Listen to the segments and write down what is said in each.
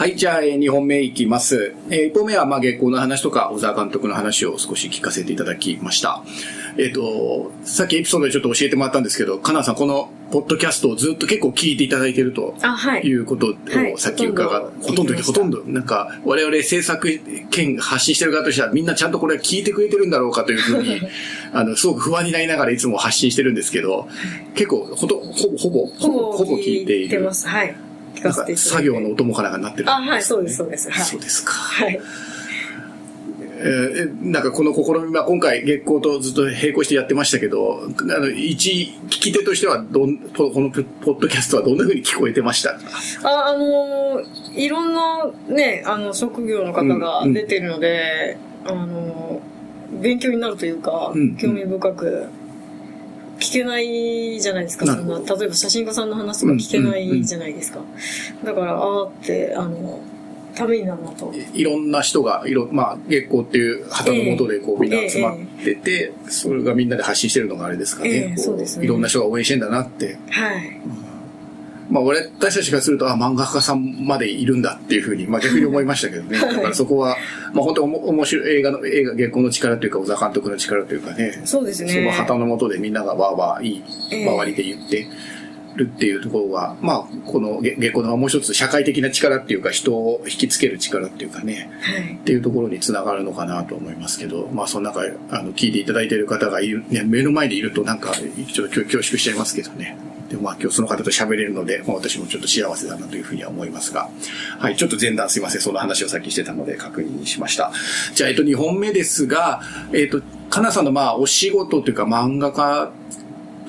はい、じゃあ、えー、2本目いきます。えー、1本目は、まあ、月光の話とか、小沢監督の話を少し聞かせていただきました。えっ、と、さっきエピソードでちょっと教えてもらったんですけど、かなさん、この、ポッドキャストをずっと結構聞いていただいていると。あ、はい。いうことをはいさっき伺う、ほとんど、ほとんど、なんか、我々制作兼発信してる側としては、みんなちゃんとこれ聞いてくれてるんだろうかというふうに、あの、すごく不安になりながらいつも発信してるんですけど、結構、ほと、ほぼ、ほぼ、ほぼほぼ聞いている。ます。はい。聞なんかかせていただいて。作業のお供かなんかになってる、あ、はい、そうです、そうです。はい。そうですか。はい。えーなんかこの試みは今回月光とずっと並行してやってましたけど、あの、一聞き手としてはどん、このポッドキャストはどんな風に聞こえてました？かあ、あのーいろんなね、あの、職業の方が出てるので、あのー勉強になるというか、うん興味深く聞けないじゃないですか。そんな例えば写真家さんの話とか聞けないじゃないですか。だから、あーって、あの、ためになるなと。いろんな人が、いろ、まあ、月光っていう旗の下でこうみんな集まってて、それがみんなで発信してるのがあれですかね。ええこそうですねいろんな人が応援してんだなって。はい。まあ、俺たちからすると、あ、漫画家さんまでいるんだっていうふうに、まあ逆に思いましたけどね。だからそこは、まあ本当おも面白い映画の、映画、月光の力というか、小沢監督の力というかね。そうですねその旗の下でみんながわーわーいいええ周りで言ってるっていうところが、まあ、この月月光のもう一つ社会的な力っていうか、人を引きつける力っていうかね。はい。っていうところにつながるのかなと思いますけど、まあその中、あの、聞いていただいている方がいる、ね、目の前にいるとなんか、ちょっと恐縮しちゃいますけどね。でもまあ今日その方と喋れるので、まあ私もちょっと幸せだなというふうには思いますが。はい、ちょっと前段すいません。その話をさっきしてたので確認しました。じゃあ、えっと、2本目ですが、えっと、かなさんのまあお仕事というか漫画家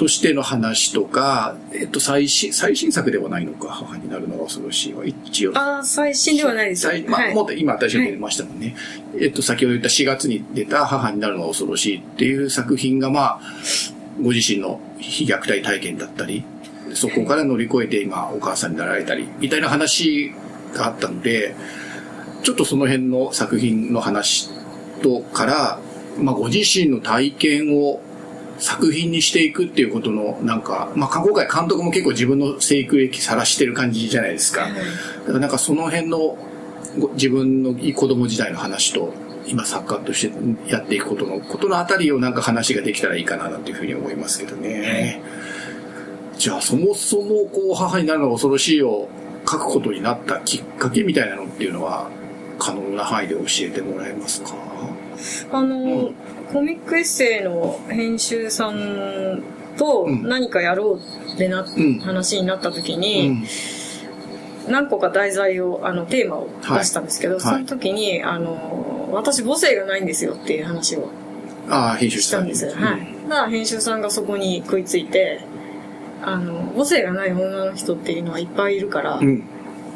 としての話とか、えっと、最新、最新作ではないのか、母になるのが恐ろしいは、一応。あー最新ではないですよ。最まあ、はいもっと今私が出ましたもんね。えっと、先ほど言った4月に出た母になるのが恐ろしいっていう作品が、まあ、ご自身の非虐待体験だったり、そこから乗り越えて今お母さんになられたり、みたいな話があったので、ちょっとその辺の作品の話とから、まあ、ご自身の体験を作品にしていくっていうことの、なんか、まあ、今回監督も結構自分の生育歴さらしてる感じじゃないですか。だからなんかその辺のご自分の子供時代の話と、今作家としてやっていくことの、ことのあたりをなんか話ができたらいいかななんていうふうに思いますけどね。じゃあそもそもこう母になるのが恐ろしいを書くことになったきっかけみたいなのっていうのは可能な範囲で教えてもらえますか？あの、うんコミックエッセイの編集さんとうん何かやろうってな、ん話になった時うに、ん。何個か題材を、あの、テーマを出したんですけど、はいその時に、あの、私母性がないんですよっていう話をああ、編集したたんです。はい。だから編集さんがそこに食いついて、あの、母性がない女の人っていうのはいっぱいいるから、うん。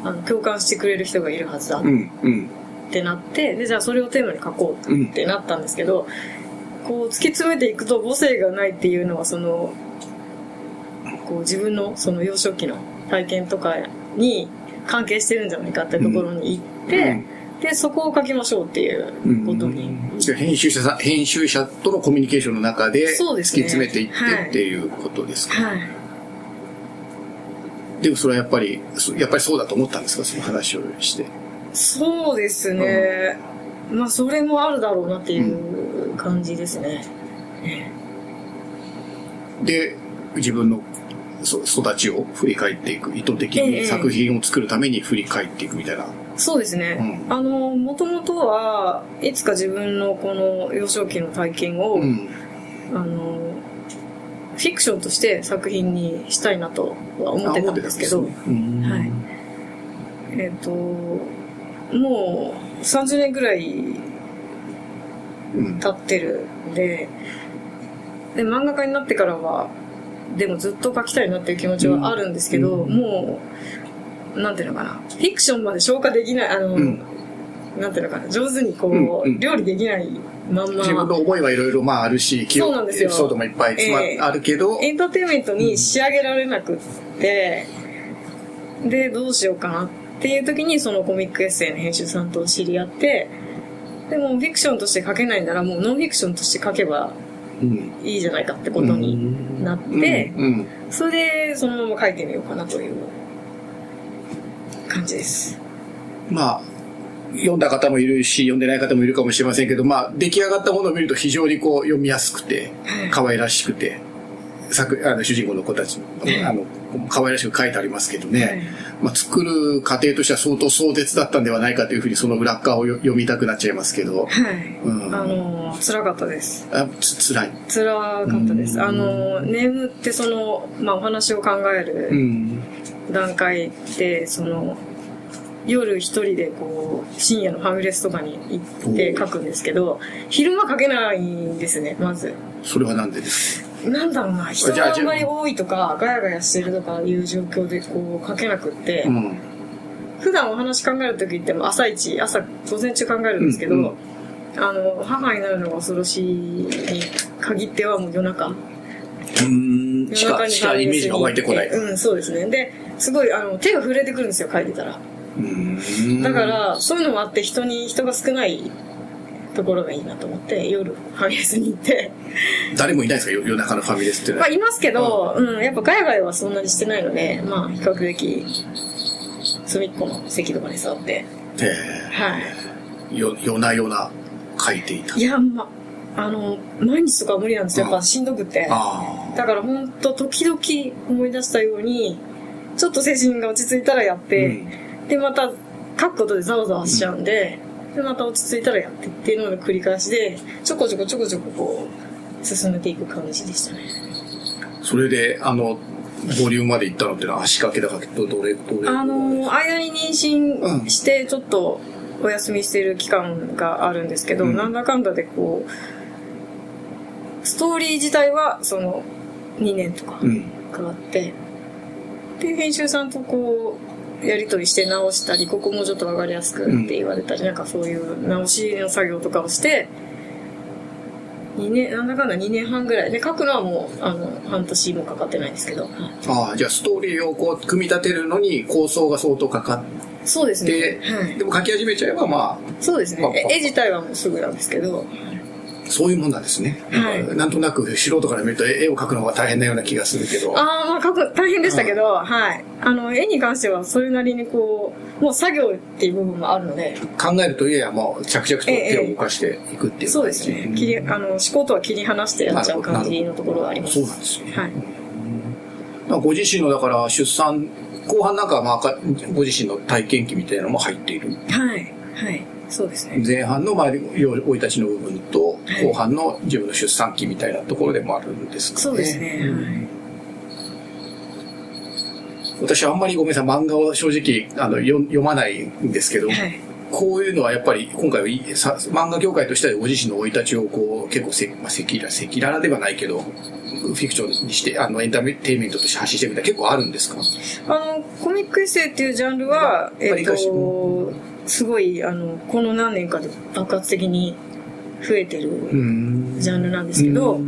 あの共感してくれる人がいるはずだうん。うん。ってなって、で、じゃあそれをテーマに書こうってなったんですけど、こう突き詰めていくと母性がないっていうのはその、こう自分のその幼少期の体験とかに関係してるんじゃないかってところに行って、で、そこを書きましょうっていうことに。じゃあ編集者さん、編集者とのコミュニケーションの中で突き詰めていってはいっていうことですか、はい。でもそれはやっぱり、そやっぱりそうだと思ったんですか？その話をして。そうですね。まあ、それもあるだろうなっていう感じですね。で、自分のそ育ちを振り返っていく。意図的ええに作品を作るために振り返っていくみたいな。そうですね。うんあの、もともとはいつか自分のこの幼少期の体験を、うん。あの、フィクションとして作品にしたいなとは思ってたんですけど、はいえっ、と、もう30年ぐらいうん。経ってるんで、で、漫画家になってからは、でもずっと描きたいなっていう気持ちはあるんですけど、うん。もう、なんていうのかな、フィクションまで消化できない、あの、うん。なんていうのかな、上手にこう、うんうん。料理できないまんま、自分の思いはいろいろまああるし、そうなんですよ。エピソードもいっぱいええ。あるけど、エンターテインメントに仕上げられなくって、で、どうしようかなっていう時にそのコミックエッセイの編集さんと知り合って、でもフィクションとして書けないならもうノンフィクションとして書けばうん。いいじゃないかってことになって、それでそのまま書いてみようかなという感じです。まあ、読んだ方もいるし、読んでない方もいるかもしれませんけど、まあ、出来上がったものを見ると非常にこう読みやすくて、可愛らしくて、作あの主人公の子たち、あの、可愛らしく書いてありますけどね、はい、まあ、作る過程としては相当壮絶だったんではないかというふうにその裏側を読みたくなっちゃいますけど。はい。うん、あの、辛かったです。あつ辛い。辛かったです。あの、眠ってその、まあ、お話を考える段階で、その、夜一人でこう深夜のファミレスとかに行って書くんですけど昼間書けないんですねまず。それはなんでですなんだろうな人があんまり多いとかガヤガヤしてるとかいう状況でこう書けなくって、うん、普段お話考える時っても朝一朝午前中考えるんですけど、うんうん、あの母になるのが恐ろしいに限ってはもう夜中。うん夜中にしかイメージが湧いてこない。うんそうですね。ですごいあの手が震えてくるんですよ書いてたら。だからそういうのもあって人に人が少ないところがいいなと思って夜ファミレスに行って。誰もいないですか？夜中のファミレスってまあいますけど、うん、やっぱガヤガヤはそんなにしてないのでまあ比較的隅っこの席とかに座って。はい。よ夜な夜な書いていた。いやまあの毎日とか無理なんですよ。やっぱしんどくて。だから本当時々思い出したようにちょっと精神が落ち着いたらやって、うん、でまた書くことでざわざわしちゃうんで、うんでまた落ち着いたらやってっていうのの繰り返しでちょこちょこちょこちょここう進めていく感じでしたね。それであのボリュームまで行ったのってのは足掛けだかどれどれ？あの間に妊娠してちょっとお休みしてる期間があるんですけど、うん、なんだかんだでこうストーリー自体はその2年とか変わって、うん、で編集さんとこうやり取りして直したりここもちょっと分かりやすくって言われたり、うん、なんかそういう直しの作業とかをして2年なんだかんだ2年半ぐらい。で書くのはもうあの半年もかかってないんですけど、ああじゃあストーリーをこう組み立てるのに構想が相当かかってそうですね、はい、でも書き始めちゃえばまあそうですね。絵自体はもうすぐなんですけどそういうもんなんですね。はい、なんとなく素人から見ると絵を描くのが大変なような気がするけど。ああ、まあ描く、大変でしたけど、はい。あの、絵に関してはそれなりにこう、もう作業っていう部分もあるので。考えるといえばもう着々と手を動かしていくっていう、そうですね。切り、あの、思考とは切り離してやっちゃう感じのところがあります。そうなんですね。はい。ご自身のだから出産後半なんかまあご自身の体験記みたいなのも入っている？はいはいそうですね。前半のまあ生い立ちの部分と、後半の自分の出産期みたいなところでもあるんですかね。そうですね。はい私はあんまりごめんなさい、漫画を正直あの読まないんですけど、はい、こういうのはやっぱり今回は漫画業界としてはご自身の生い立ちをこう結構せ、まあ、赤裸々赤裸々ではないけど、フィクションにして、あのエンターテインメントとして発信してみたら結構あるんですか？あの、コミックエッセイっていうジャンルは、えっと、すごいあのこの何年かで爆発的に増えてるジャンルなんですけど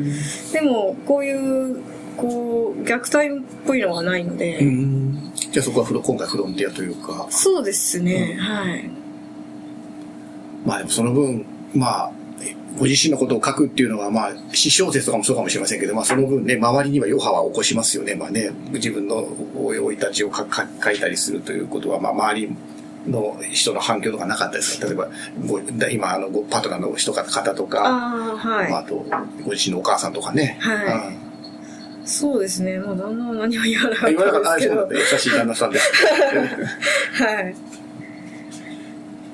でもこういうこう虐待っぽいのはないのでじゃあそこはフロ今回フロンティアというか。そうですね、うん、はい。まあでもその分まあご自身のことを書くっていうのは、まあ、私小説とかもそうかもしれませんけど、まあ、その分ね、周りには余波は起こしますよね。まあね、自分の生い立ちを書書いたりするということは、まあ、周りの人の反響とかなかったですか？例えば、ご今、あの、ごパートナーの人か方とか、あ,、はいあ、と、ご自身のお母さんとかね。はい。うん、そうですね。もう旦那は何も言わなかった言わなかった優しい旦那さんです。はい。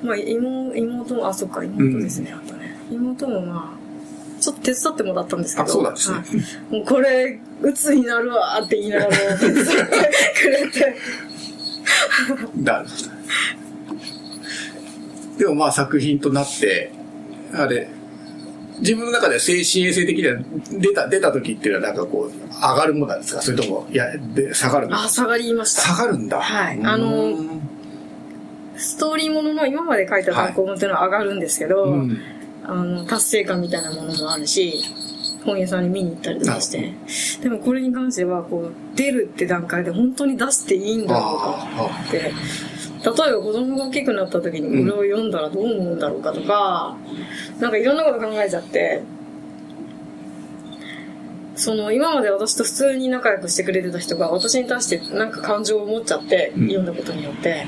まあ、妹、妹も、あ、そっか、妹ですね、うん、あとね。妹もまあ、ちょっと手伝ってもらったんですけど。あ、そうなんですね。はい、もうこれ、鬱になるわって言いながら手伝ってくれて。なるほど。でもまあ作品となって、あれ、自分の中では精神衛生的には出た、出た時っていうのはなんかこう、上がるものなんですか？それとも、いや、で、下がるあ、下がりました。下がるんだ。はい。あの、ストーリーものの今まで書いた単行本っていうのは上がるんですけど、はい。うん、あの、達成感みたいなものもあるし、本屋さんに見に行ったりとかして、でもこれに関しては、こう、出るって段階で本当に出していいんだろうかって、例えば子供が大きくなった時にこれを読んだらどう思うんだろうかとか、うん、なんかいろんなこと考えちゃって、その今まで私と普通に仲良くしてくれてた人が私に対してなんか感情を持っちゃって、うん。読んだことによって。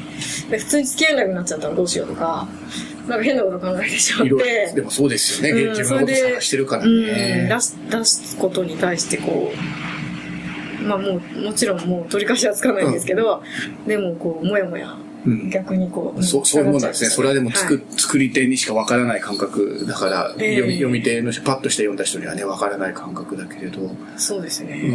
で普通に付き合えなくなっちゃったらどうしようとかなんか変なこと考えてしまって。ろでもそうですよね、うん自分のこと探してるからうん、ね出。す出すことに対してこうまあもうもちろんもう取り返しはつかないんですけど、でもこうもやもやうん逆にこう、そうそういうもんなんですね。それはでも作,、はい作り手にしかわからない感覚だから、ええ読み読み手の人、パッとして読んだ人にはね、わからない感覚だけれど。そうですね、うん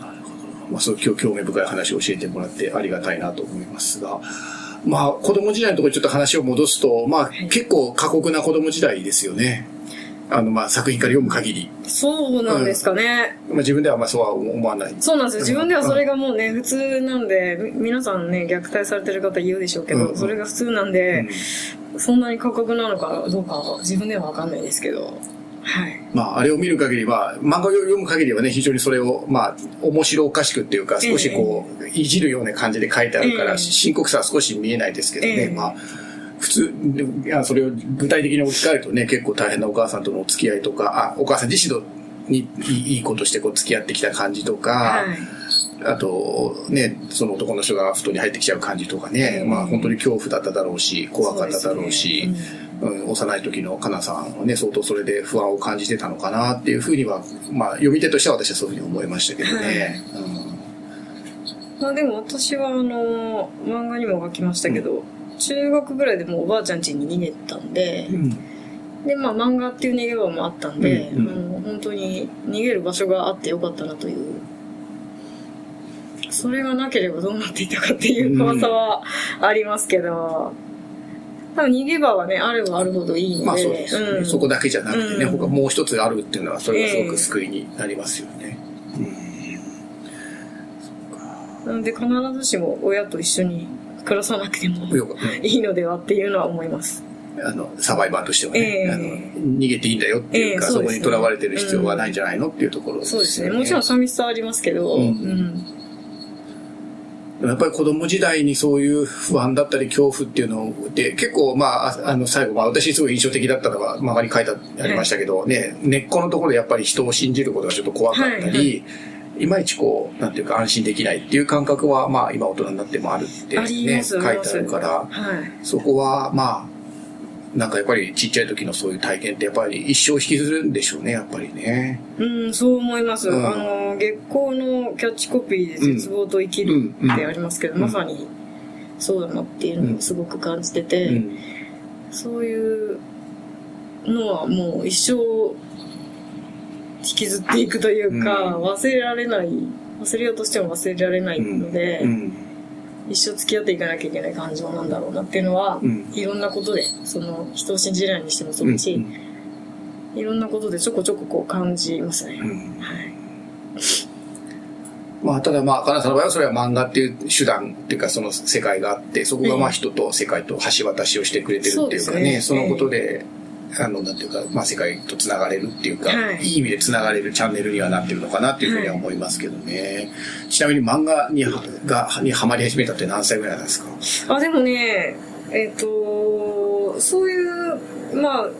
なるほど。まあ、そう今日興味深い話を教えてもらってありがたいなと思いますが。まあ、子供時代のところにちょっと話を戻すと、まあ、い結構過酷な子供時代ですよね。あの、まあ、作品から読む限り。そうなんですかね、まあ、自分ではまあ、そうは思わない。そうなんですよ。自分ではそれがもうね、普通なんで、み皆さんね、虐待されてる方言うでしょうけど、うんそれが普通なんで、そんなに過酷なのかどうかは自分ではわかんないですけど、はい。まあ、あれを見る限りは、漫画を読む限りはね、非常にそれを、まあ、面白おかしくっていうか、少しこう、いじるような感じで書いてあるから、ええ。深刻さは少し見えないですけどね、ええ。まあ、普通、いや、それを具体的に置き換えるとね、結構大変なお母さんとのお付き合いとか、あ、お母さん自身とにいい子としてこう付き合ってきた感じとか、はい。あと、ね、その男の人が布団に入ってきちゃう感じとかね、うん。まあ本当に恐怖だっただろうし、怖かっただろうし、そうん幼い時のかなさんはね、相当それで不安を感じてたのかなっていうふうには、まあ読み手としては私はそういうふうに思いましたけどね。まあでも私はあの、漫画にも書きましたけど、中学ぐらいでもうおばあちゃん家に逃げたんで、うん。で、まあ漫画っていう逃げ場もあったんで、うんうん。本当に逃げる場所があってよかったなという。それがなければどうなっていたかっていう怖さはありますけど、多分逃げ場はね、あればあるほどいいので、まあそうですよね、うん。そこだけじゃなくてね、うん。他もう一つあるっていうのは、それがすごく救いになりますよね。なので必ずしも親と一緒に暮らさなくてもいいのではっていうのは思います。あの、サバイバーとしてはね、ええ。あの逃げていいんだよっていうか、そこええそうですね。にとらわれてる必要はないんじゃないのっていうところですよそうですね。もちろん寂しさはありますけど、うん。うん。やっぱり子供時代にそういう不安だったり恐怖っていうので、結構まあ、ああの最後、まあ私すごい印象的だったのは、周りに書いてありましたけど、ね、根っこのところでやっぱり人を信じることがちょっと怖かったり、はいいまいちこう、なんていうか安心できないっていう感覚は、まあ今大人になってもあるってね、書いてあるから、はい。そこはまあ、なんかやっぱりちっちゃい時のそういう体験ってやっぱり一生引きずるんでしょうね、やっぱりね。うん、そう思います。うんあの、月光のキャッチコピーで絶望と生きるってありますけど、うんまさにそうだなっていうのをすごく感じてて、うん。そういうのはもう一生引きずっていくというか、うん。忘れられない、忘れようとしても忘れられないので、うん。一生付き合っていかなきゃいけない感情なんだろうなっていうのは、うん。いろんなことで、その人を信じないにしてもそうだし、うん。いろんなことでちょこちょここう感じますね。うん。はい。まあ、ただまあ、かなさんの場合はそれは漫画っていう手段っていうかその世界があって、そこがまあええ人と世界と橋渡しをしてくれてるっていうかね。そのことで、あの、なんていうか、まあ世界と繋がれるっていうか、はい。い、い意味で繋がれるチャンネルにはなってるのかなっていうふうには思いますけどね。ちなみに漫画にはがにハマり始めたって何歳ぐらいなんですか？あ、でもね、えっ、と、そういう、まあ、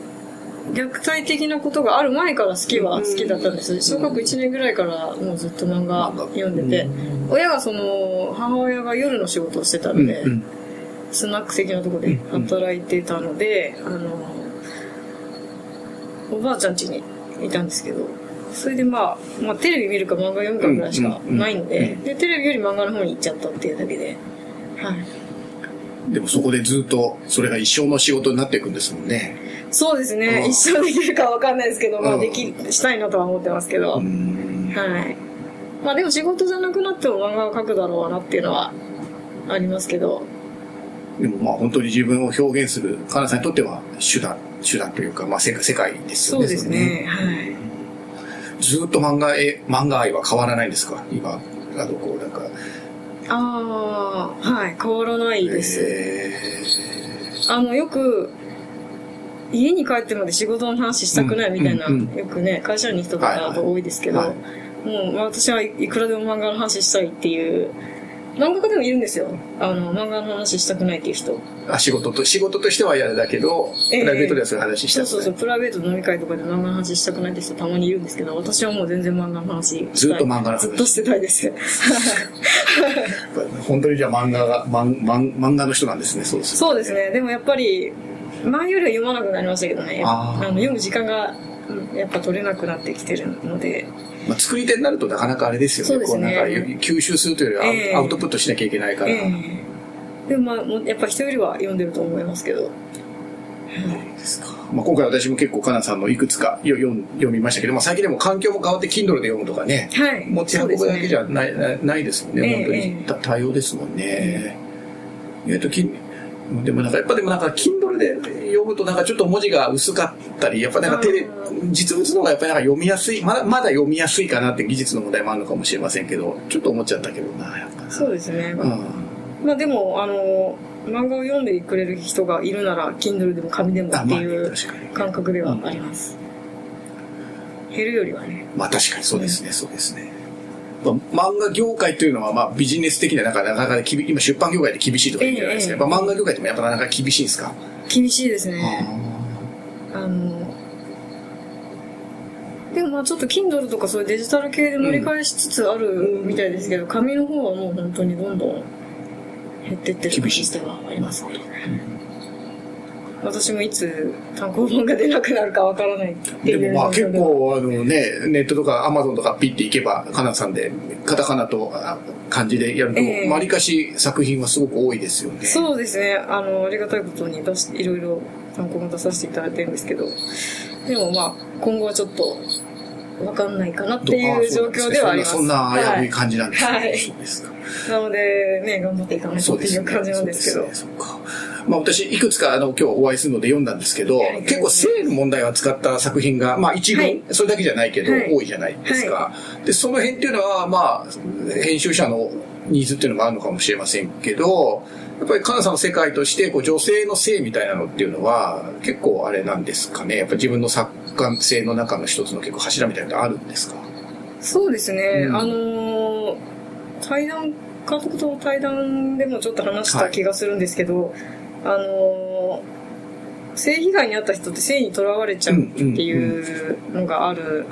虐待的なことがある前から好きは好きだったんです。小学1年ぐらいからもうずっと漫画読んでて、親がその、母親が夜の仕事をしてたので、うんスナック的なところで働いてたので、あの、おばあちゃん家にいたんですけど、それでまあ、まあテレビ見るか漫画読むかぐらいしかないので、で、テレビより漫画の方に行っちゃったっていうだけで、はい。でもそこでずっとそれが一生の仕事になっていくんですもんね。そうですね、うん一生できるかわかんないですけど、まあうんでき、したいなとは思ってますけど、うん。はい。まあでも仕事じゃなくなっても漫画を描くだろうなっていうのはありますけど、でもまあ本当に自分を表現する、かなさんにとっては手段、手段というか、まあ世界世界ですよね。そうですね、はい。ずっと漫画へ、漫画愛は変わらないんですか？今、あの、こう、なんか。ああ、はい、変わらないです。えあの、よく、家に帰ってまで仕事の話したくないみたいな、うんうんよくね、会社員の人とか多いですけど、はいもう私はいくらでも漫画の話したいっていう漫画家でもいるんですよ。あの、漫画の話したくないっていう人。あ、仕事と、仕事としては嫌だけど、ええプライベートではそういう話したくないそうそうそう、プライベートの飲み会とかで漫画の話したくないって人たまにいるんですけど、私はもう全然漫画の話したいずっと漫画の話ずっとしてたいです。本当にじゃあ漫画が、漫漫漫画の人なんですね、そうです。そうですね。でもやっぱり、前よりは読まなくなりましたけどね。あの読む時間が、うんやっぱ取れなくなってきてるので。まあ、作り手になるとなかなかあれですよね。そうねこうなんか吸収するというよりはアウ,、ええアウトプットしなきゃいけないから。ええでもまあ、やっぱ人よりは読んでると思いますけど。まあ、今回私も結構かなさんのいくつかよ読ん読みましたけど、まあ、最近でも環境も変わって Kindle で読むとかね、はい。持ち運ぶだけじゃない,、ないないですもんね、ええ本当にた多様ですもんね。意外ときでもなんかやっぱでもなんか Kindle で読むとなんかちょっと文字が薄かったり、やっぱなんか手であ、実物の方がやっぱりなんか読みやすい、まだまだ読みやすいかなって技術の問題もあるのかもしれませんけど、ちょっと思っちゃったけどな、やっぱな。そうですね。うんまあでも、あの、漫画を読んでくれる人がいるなら、Kindle でも紙でもっていう感覚ではあります。減るよりはね。まあ確かにそうですね、そうですね。まあ漫画業界というのはまあビジネス的ななんかなかなか厳今出版業界で厳しいとか言うじゃないですか。ええやっぱ漫画業界ってもやっぱなかなか厳しいんですか、厳しいですね。あの、でもまあちょっと Kindle とかそういうデジタル系で盛り返しつつあるみたいですけど、紙の方はもう本当にどんどん減ってってる感じではありますね。私もいつ単行本が出なくなるかわからないっていうでもまあ結構あのね、ネットとかアマゾンとかピッていけば、かなさんで、カタカナとあ漢字でやると、ええわりかし作品はすごく多いですよね。そうですね。あの、ありがたいことに出し、いろいろ単行本出させていただいてるんですけど、でもまあ、今後はちょっと、わかんないかなっていう状況ではあります。そんな危うい感じなんですね。はいそうですか。なので、ね、頑張っていかないとっていう感じなんですけど。そうですねそうか。まあ私、いくつかあの今日お会いするので読んだんですけど、はい。結構性の問題を扱った作品が、まあ一軍、はい。それだけじゃないけど、はい。多いじゃないですか。で、その辺っていうのは、まあ、編集者のニーズっていうのもあるのかもしれませんけど、やっぱりカナさんの世界として、こう女性の性みたいなのっていうのは、結構あれなんですかね。やっぱ自分の作家性の中の一つの結構柱みたいなのあるんですか？そうですね。うん。あのー対談、監督との対談でもちょっと話した気がするんですけど、あのー性被害に遭った人って性にとらわれちゃうっていうのがある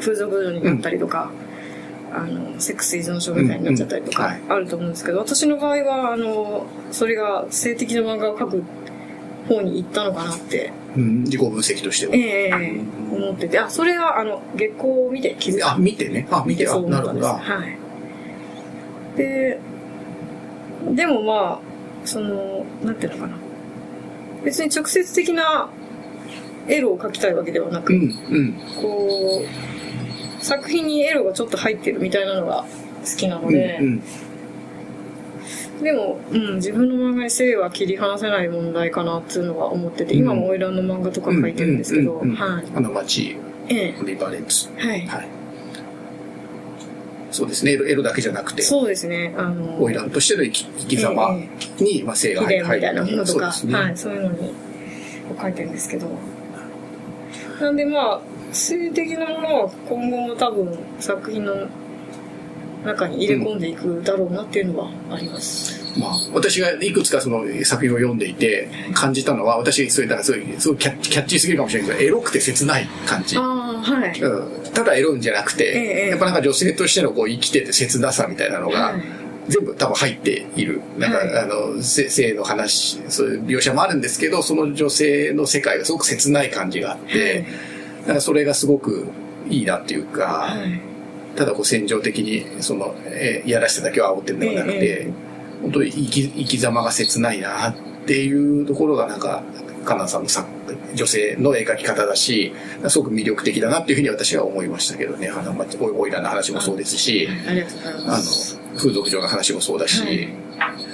風俗嬢になったりとか、あのセックス依存症みたいになっちゃったりとかあると思うんですけど、私の場合はあのそれが性的な漫画を描く方に行ったのかなって、うん、自己分析としては。ええ思っててあそれはあの月光を見て気づいあ、見てね。あ、見て、あ、そうなるほど。はい。ででもまあそのなんていうのかな別に直接的なエロを描きたいわけではなく、うん、うん。こう作品にエロがちょっと入ってるみたいなのが好きなので、うん、でも、うん、自分の漫画に性は切り離せない問題かなっていうのは思ってて、今も花魁の漫画とか描いてるんですけど、うんうんうんはい。あの街、えリバレンツ。え、はい。はい。そうですね。エロだけじゃなくて、そうですね、あの、花魁としての生き生き様えに、まあ、性が秘入る。伝みたいなものとか。はい、そういうのに、を書いてるんですけど。なんでまあ、性的なものは今後も多分作品の中に入れ込んでいくだろうなっていうのはあります。まあ、私がいくつかその作品を読んでいて感じたのは、私、それだからすごい、すごいキャッキャッチーすぎるかもしれないけど、エロくて切ない感じ。ああ、はい。うん、ただエロいんじゃなくて、ええやっぱなんか女性としてのこう生きてて切なさみたいなのが、はい全部多分入っている。なんか、はいあの、せ性の話、そういう描写もあるんですけど、その女性の世界がすごく切ない感じがあって、なんかそれがすごくいいなっていうか、はい。ただこう戦場的に、その、えーいやらしさだけを煽ってるのではなくて、ええ本当に生き生き様が切ないなっていうところがなんか、カナンさんの作女性の描き方だし、すごく魅力的だなっていうふうに私は思いましたけどね、花町、おおいらの話もそうですし、あの風俗嬢の話もそうだし、はい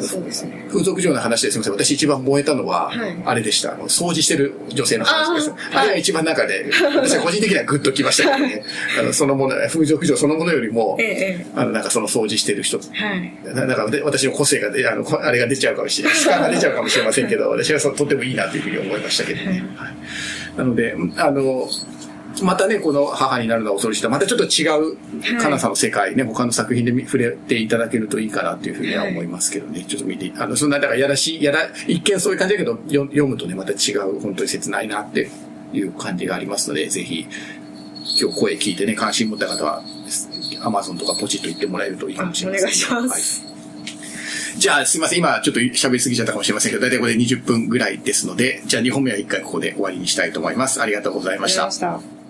そうですね。風俗嬢の話ですみません。私一番燃えたのは、はいあれでした。あの掃除してる女性の話です。あれが一番中で、私は個人的にはグッときましたけどね。あの、そのもの、風俗嬢そのものよりもえ、え、えあの、なんかその掃除してる人、え。はい。ななんかで私の個性がで、あの、こあれが出ちゃうかもしれない。力が出ちゃうかもしれませんけど、私はそうとってもいいなというふうに思いましたけどね。はい。なので、あの、またね、この母になるのは恐ろしいと、またちょっと違う、かなさんの世界ね、他の作品で触れていただけるといいかなっていうふうには思いますけどね、はい、ちょっと見て、あの、そんな、だからやらしい、やら、一見そういう感じだけど、読むとね、また違う、本当に切ないなっていう感じがありますので、ぜひ、今日声聞いてね、関心持った方は、アマゾンとかポチッと言ってもらえるといいかもしれないです、ね。お願いします。はいじゃあすいません。今ちょっと喋りすぎちゃったかもしれませんけど、大体これで20分ぐらいですので、じゃあ2本目は1回ここで終わりにしたいと思います。ありがとうございました。